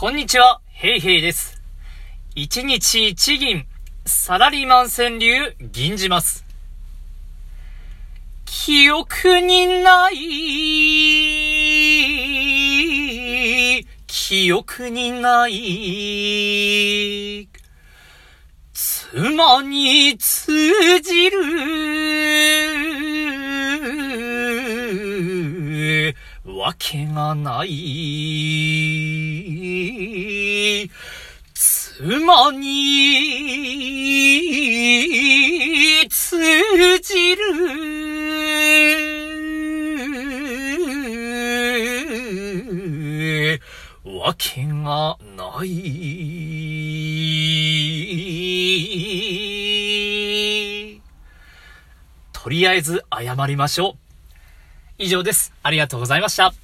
こんにちは、ヘイヘイです。一日一銀、サラリーマン川柳、銀じます。記憶にない、記憶にない、妻に通じる、わけがない。妻に通じるわけがない。とりあえず謝りましょう。以上です。ありがとうございました。